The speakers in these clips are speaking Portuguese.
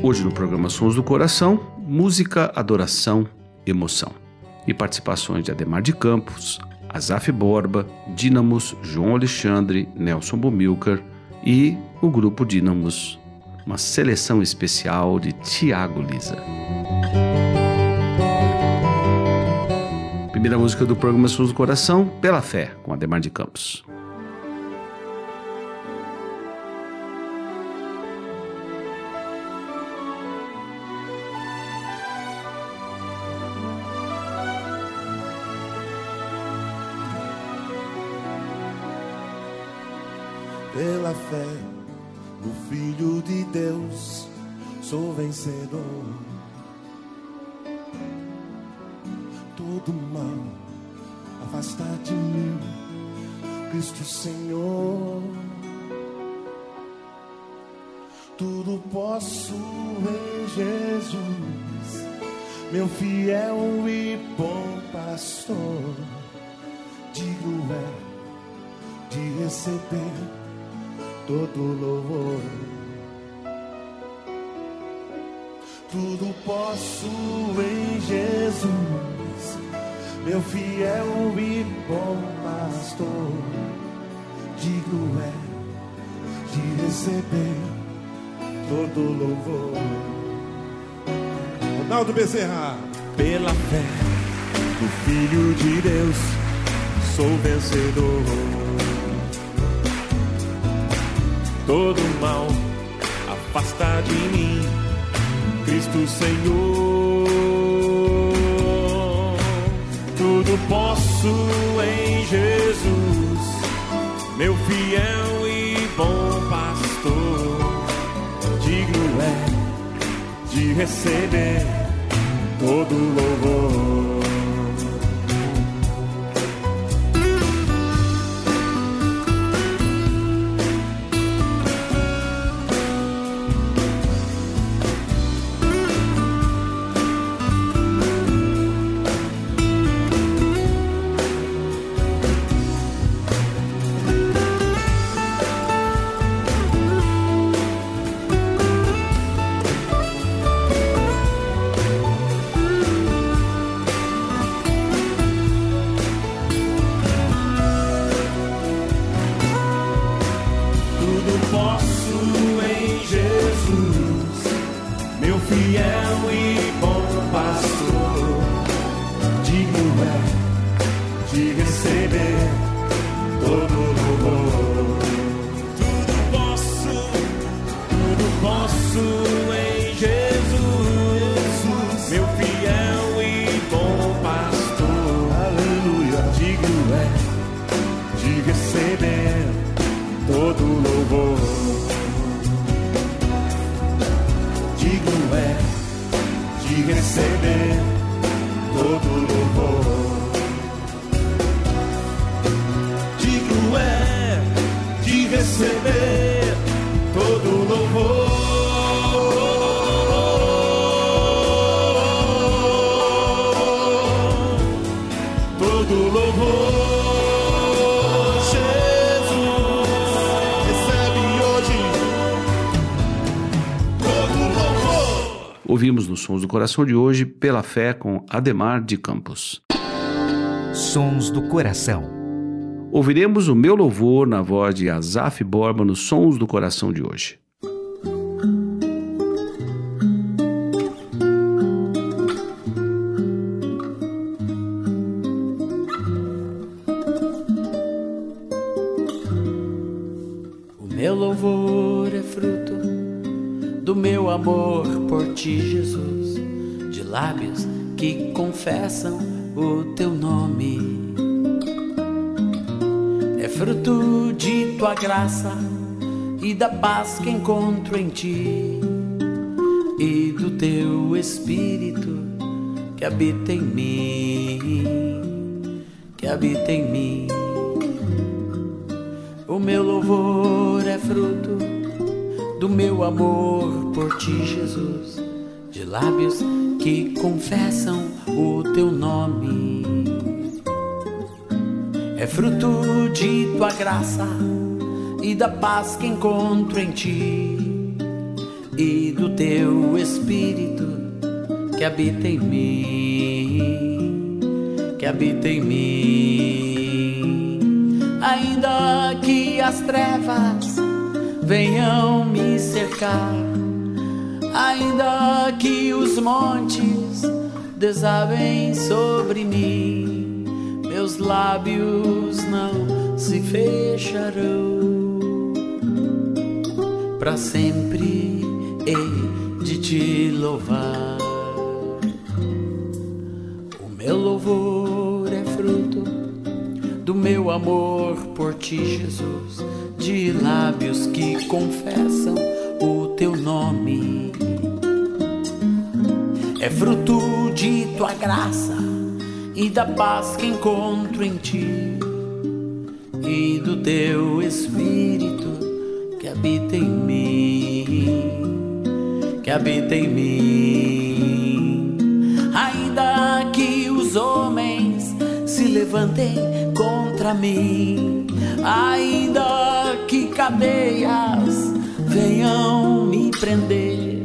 Hoje no programa Sons do Coração, música, adoração, emoção. E participações de Ademar de Campos, Azaf Borba, Dínamos, João Alexandre, Nelson Bomilcar e o grupo Dínamos. Uma seleção especial de Tiago Lisa. Primeira música do programa Sons do Coração, Pela Fé, com Ademar de Campos. Pela fé no Filho de Deus, sou vencedor. Todo mal afasta de mim, Cristo Senhor. Tudo posso em Jesus, meu fiel e bom pastor. Digo é de receber todo louvor. Tudo posso em Jesus, meu fiel e bom pastor. Digo é de receber todo louvor. Ronaldo Bezerra, pela fé do Filho de Deus, sou vencedor todo mal afasta de mim, Cristo Senhor. Tudo posso em Jesus, meu fiel e bom pastor. Digno é de receber todo louvor. Sons do Coração de hoje Pela Fé com Ademar de Campos. Sons do Coração. Ouviremos o meu louvor na voz de Azaf Borba nos Sons do Coração de hoje. Ti, Jesus, de lábios que confessam o teu nome. É fruto de tua graça e da paz que encontro em ti e do teu espírito que habita em mim, que habita em mim. O meu louvor é fruto do meu amor por ti, Jesus, de lábios que confessam o teu nome. É fruto de tua graça e da paz que encontro em ti e do teu espírito que habita em mim, que habita em mim. Ainda que as trevas venham me cercar, ainda que os montes desabem sobre mim, meus lábios não se fecharão. Para sempre hei de te louvar. O meu louvor é fruto do meu amor por ti, Jesus, de lábios que confessam o teu nome. É fruto de tua graça e da paz que encontro em ti e do teu espírito que habita em mim, que habita em mim. Ainda que os homens se levantem contra mim, ainda que cadeias venham me prender,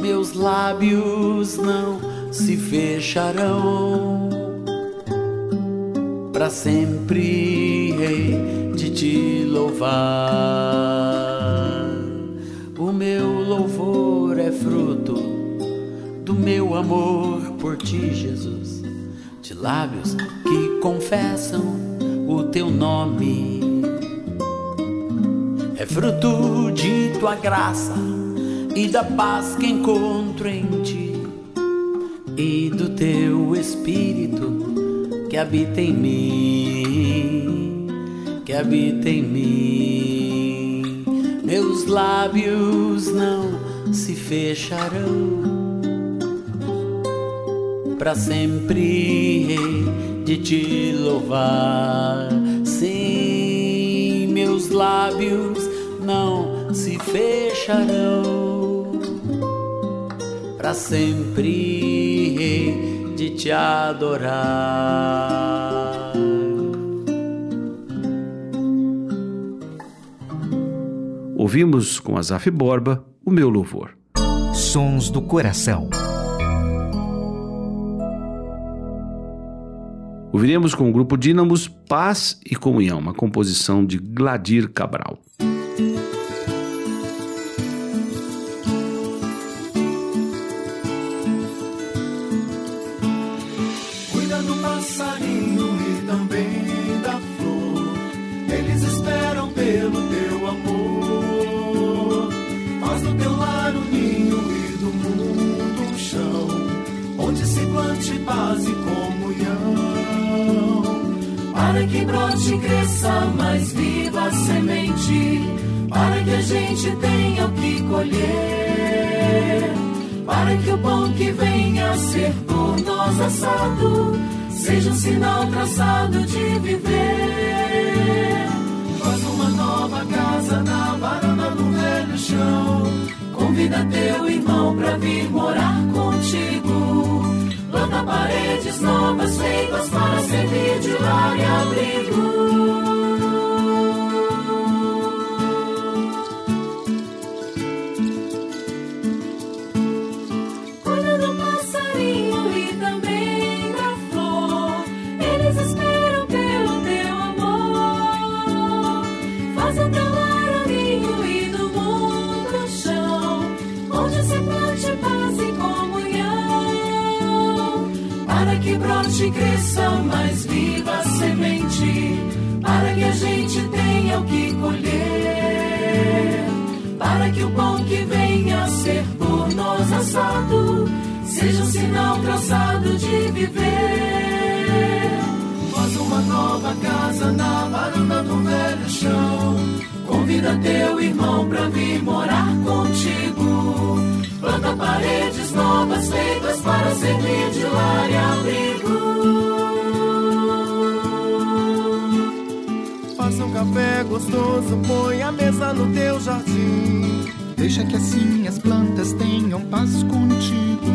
meus lábios não se fecharão. Para sempre hei de te louvar. O meu louvor é fruto do meu amor por ti, Jesus, de lábios que confessam o teu nome. É fruto de tua graça e da paz que encontro em ti e do teu espírito que habita em mim, que habita em mim. Meus lábios não se fecharão. Para sempre hei de te louvar. Sim, meus lábios não se fecharão. Para sempre de te adorar. Ouvimos com Azaf Borba o meu louvor. Sons do Coração. Ouviremos com o grupo Dínamos Paz e Comunhão, uma composição de Gladir Cabral. Paz e comunhão. Para que brote e cresça mais viva a semente, para que a gente tenha o que colher para que o pão que venha a ser por nós assado seja um sinal traçado de viver. Faz uma nova casa na varanda do velho chão. Convida teu irmão pra vir morar contigo. Paredes novas feitas para servir de lar e abrigo. Que brote e cresça mais viva a semente, para que a gente tenha o que colher, para que o pão que venha a ser por nós assado seja um sinal traçado de viver. Faz uma nova casa na varanda do velho chão. Convida teu irmão pra vir morar contigo. Planta paredes novas feitas para servir de lar e abrigo. Faça um café gostoso, põe a mesa no teu jardim. Deixa que assim as plantas tenham paz contigo.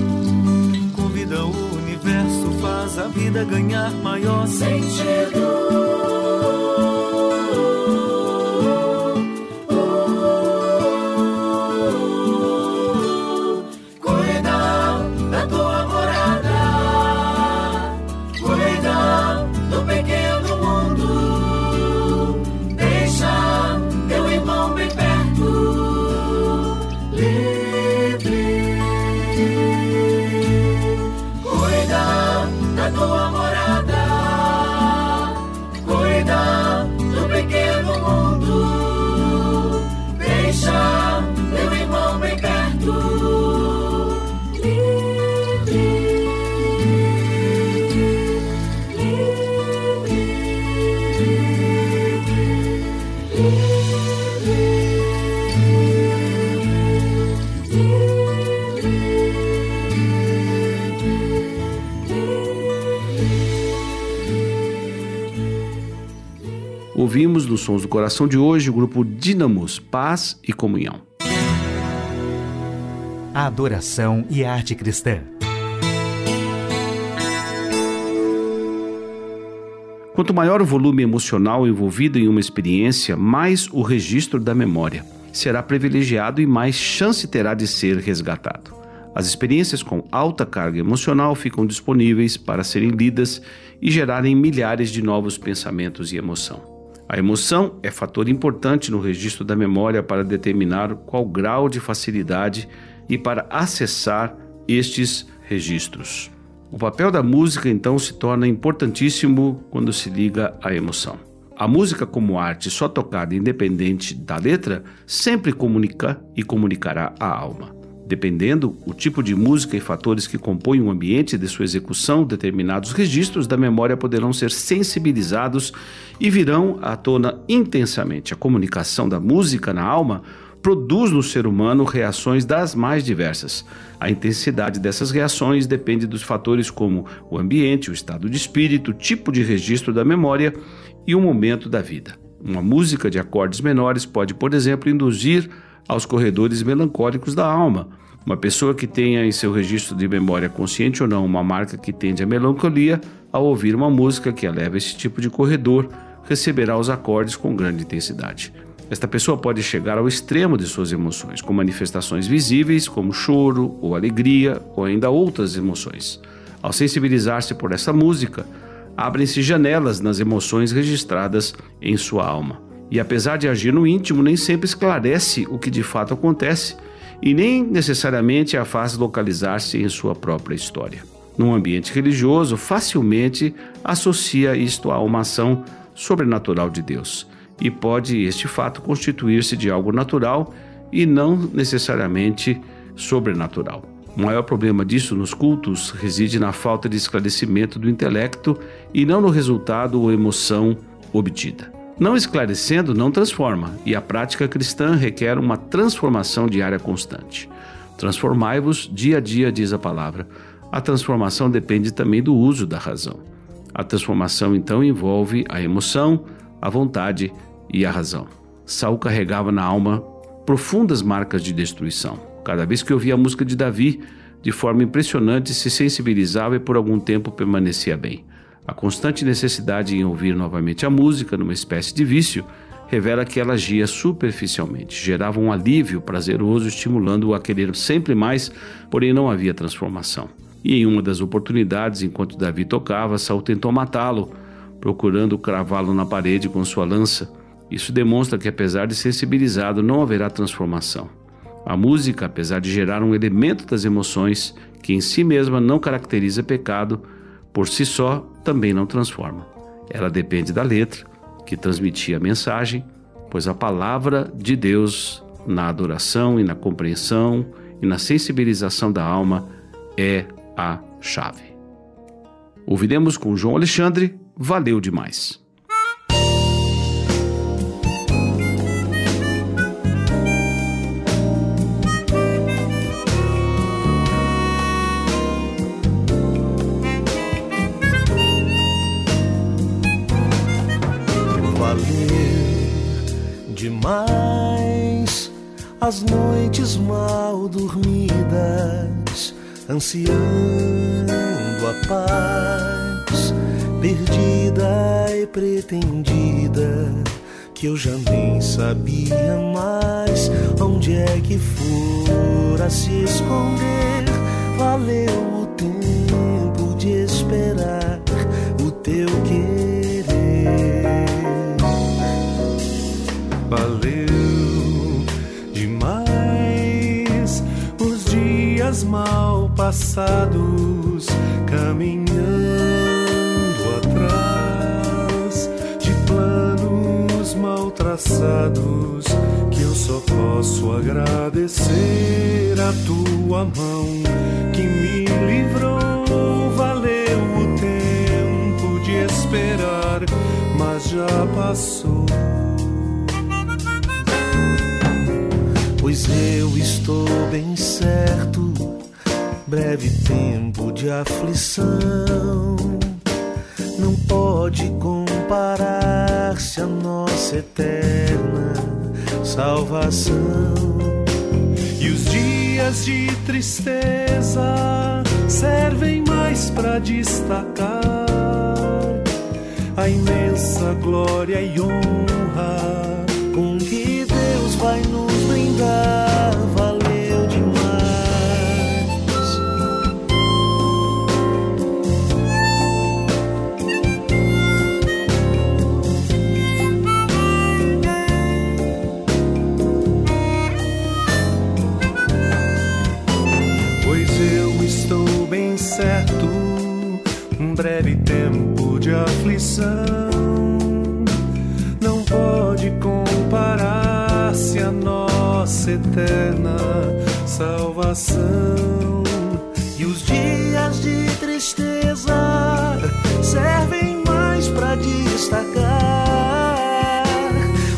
Convida o universo, faz a vida ganhar maior Sentido. Ouvimos nos Sons do Coração de hoje o grupo Dínamos, Paz e Comunhão. Adoração e arte cristã. Quanto maior o volume emocional envolvido em uma experiência, mais o registro da memória será privilegiado e mais chance terá de ser resgatado. As experiências com alta carga emocional ficam disponíveis para serem lidas e gerarem milhares de novos pensamentos e emoção. A emoção é fator importante no registro da memória para determinar qual grau de facilidade e para acessar estes registros. O papel da música então se torna importantíssimo quando se liga à emoção. A música, como arte só tocada independente da letra, sempre comunica e comunicará a alma. Dependendo o tipo de música e fatores que compõem o ambiente de sua execução, determinados registros da memória poderão ser sensibilizados e virão à tona intensamente. A comunicação da música na alma produz no ser humano reações das mais diversas. A intensidade dessas reações depende dos fatores como o ambiente, o estado de espírito, o tipo de registro da memória e o momento da vida. Uma música de acordes menores pode, por exemplo, induzir aos corredores melancólicos da alma. Uma pessoa que tenha em seu registro de memória consciente ou não uma marca que tende à melancolia, ao ouvir uma música que eleva esse tipo de corredor, receberá os acordes com grande intensidade. Esta pessoa pode chegar ao extremo de suas emoções, com manifestações visíveis como choro ou alegria ou ainda outras emoções. Ao sensibilizar-se por essa música, abrem-se janelas nas emoções registradas em sua alma. E apesar de agir no íntimo, nem sempre esclarece o que de fato acontece e nem necessariamente a faz localizar-se em sua própria história. Num ambiente religioso, facilmente associa isto a uma ação sobrenatural de Deus e pode este fato constituir-se de algo natural e não necessariamente sobrenatural. O maior problema disso nos cultos reside na falta de esclarecimento do intelecto e não no resultado ou emoção obtida. Não esclarecendo não transforma, e a prática cristã requer uma transformação diária constante. Transformai-vos dia a dia, diz a palavra. A transformação depende também do uso da razão. A transformação então envolve a emoção, a vontade e a razão. Saul carregava na alma profundas marcas de destruição. Cada vez que ouvia a música de Davi, de forma impressionante se sensibilizava e por algum tempo permanecia bem. A constante necessidade em ouvir novamente a música, numa espécie de vício, revela que ela agia superficialmente, gerava um alívio prazeroso, estimulando-o a querer sempre mais, porém não havia transformação. E em uma das oportunidades, enquanto Davi tocava, Saul tentou matá-lo, procurando cravá-lo na parede com sua lança. Isso demonstra que, apesar de sensibilizado, não haverá transformação. A música, apesar de gerar um elemento das emoções que em si mesma não caracteriza pecado, por si só, também não transforma. Ela depende da letra, que transmitia a mensagem, pois a palavra de Deus, na adoração e na compreensão e na sensibilização da alma, é a chave. Ouviremos com João Alexandre, valeu demais. Demais as noites mal dormidas, ansiando a paz, perdida e pretendida, que eu já nem sabia mais onde é que fora se esconder. Valeu passados, caminhando atrás de planos mal traçados. Que eu só posso agradecer a tua mão que me livrou. Valeu o tempo de esperar, mas já passou. Pois eu estou bem certo, breve tempo de aflição não pode comparar-se a nossa eterna salvação. E os dias de tristeza servem mais para destacar a imensa glória e honra eterna salvação. E os dias de tristeza servem mais para destacar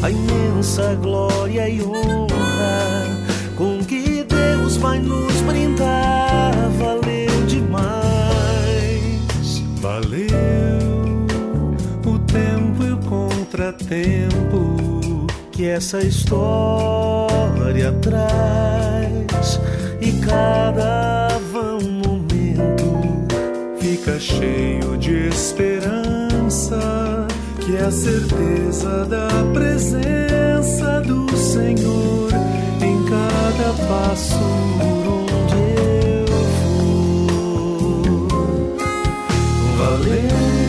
a imensa glória e honra com que Deus vai nos brindar. Valeu demais, valeu o tempo e o contratempo que essa história traz. E cada momento fica cheio de esperança, que é a certeza da presença do Senhor em cada passo por onde eu for. Valeu.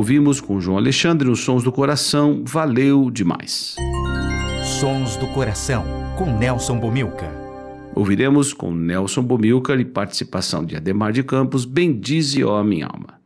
Ouvimos com João Alexandre nos Sons do Coração, valeu demais. Sons do Coração, com Nelson Bomilca. Ouviremos com Nelson Bomilcar e participação de Ademar de Campos, Bendize, ó minha alma.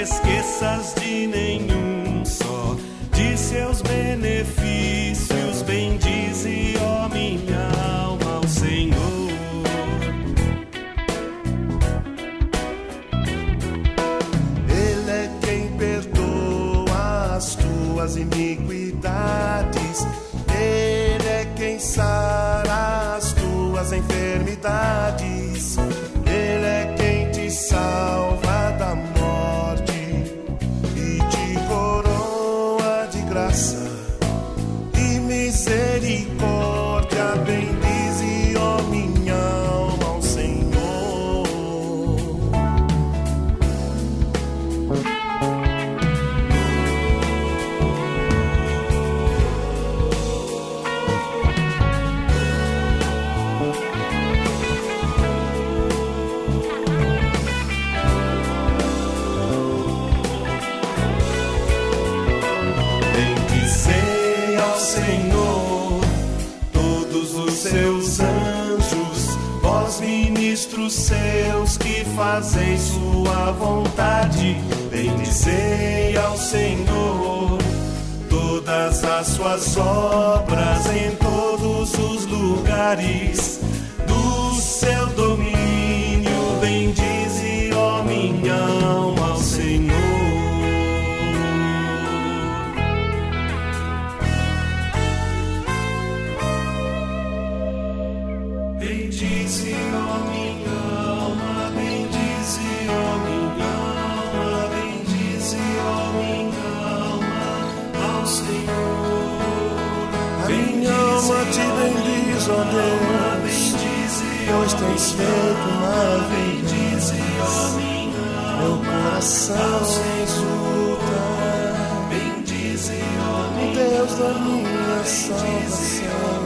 Esqueças de nenhum só de seus benefícios. Bendize, ó minha alma, ao Senhor. Ele é quem perdoa as tuas iniquidades. Ele é quem sara as tuas enfermidades. Tens feito maravilhas. Meu coração exulta, o Deus da minha salvação,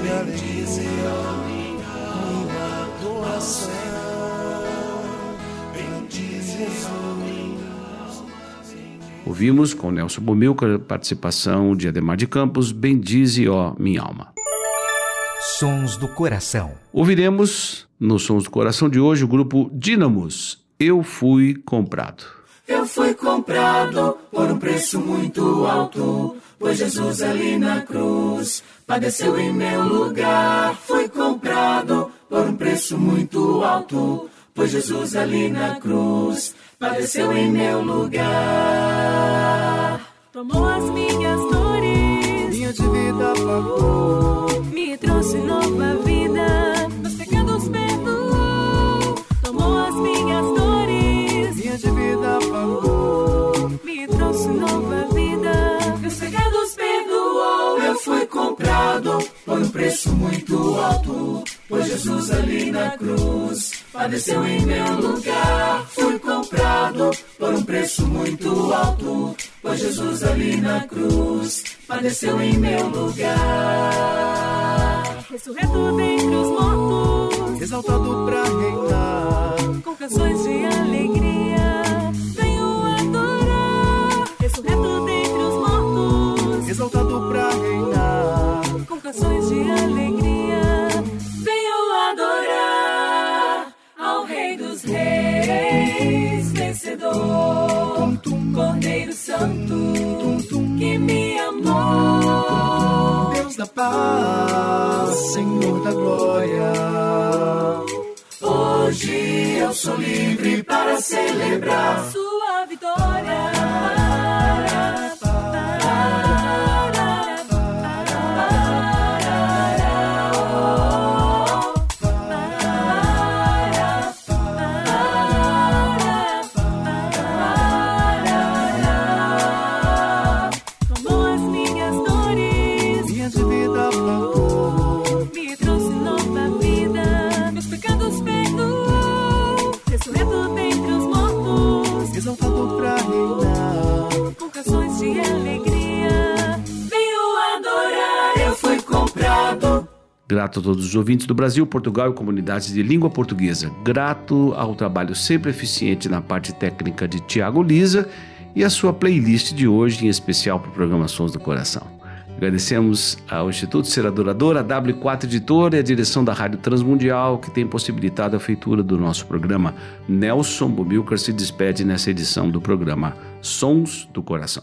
minha alegria, minha adoração. Ouvimos com Nelson Bomilcar participação de Ademar de Campos, Bendize, ó minha alma. Sons do Coração. Ouviremos no Sons do Coração de hoje o grupo Dínamos, Eu Fui Comprado. Eu fui comprado por um preço muito alto, pois Jesus ali na cruz padeceu em meu lugar. Fui comprado por um preço muito alto, pois Jesus ali na cruz padeceu em meu lugar. Tomou as minhas dores, Minha dívida pagou, nova vida, meus pecados perdoou. Eu fui comprado por um preço muito alto, pois Jesus ali na cruz padeceu em meu lugar. Fui comprado por um preço muito alto, pois Jesus ali na cruz padeceu em meu lugar. Ressurreto dentre os mortos, Exaltado pra reinar, com canções de alegria, exaltado pra reinar. com canções de alegria, venho adorar ao Rei dos Reis, vencedor, Cordeiro Santo, que me amou. Deus da paz, Senhor da glória. Hoje eu sou livre para celebrar. Sua vitória. Grato a todos os ouvintes do Brasil, Portugal e comunidades de língua portuguesa. Grato ao trabalho sempre eficiente na parte técnica de Tiago Lisa e a sua playlist de hoje, em especial para o programa Sons do Coração. Agradecemos ao Instituto Ser Adorador, a W4 Editora e a direção da Rádio Transmundial, que tem possibilitado a feitura do nosso programa. Nelson Bomilcar se despede nessa edição do programa Sons do Coração.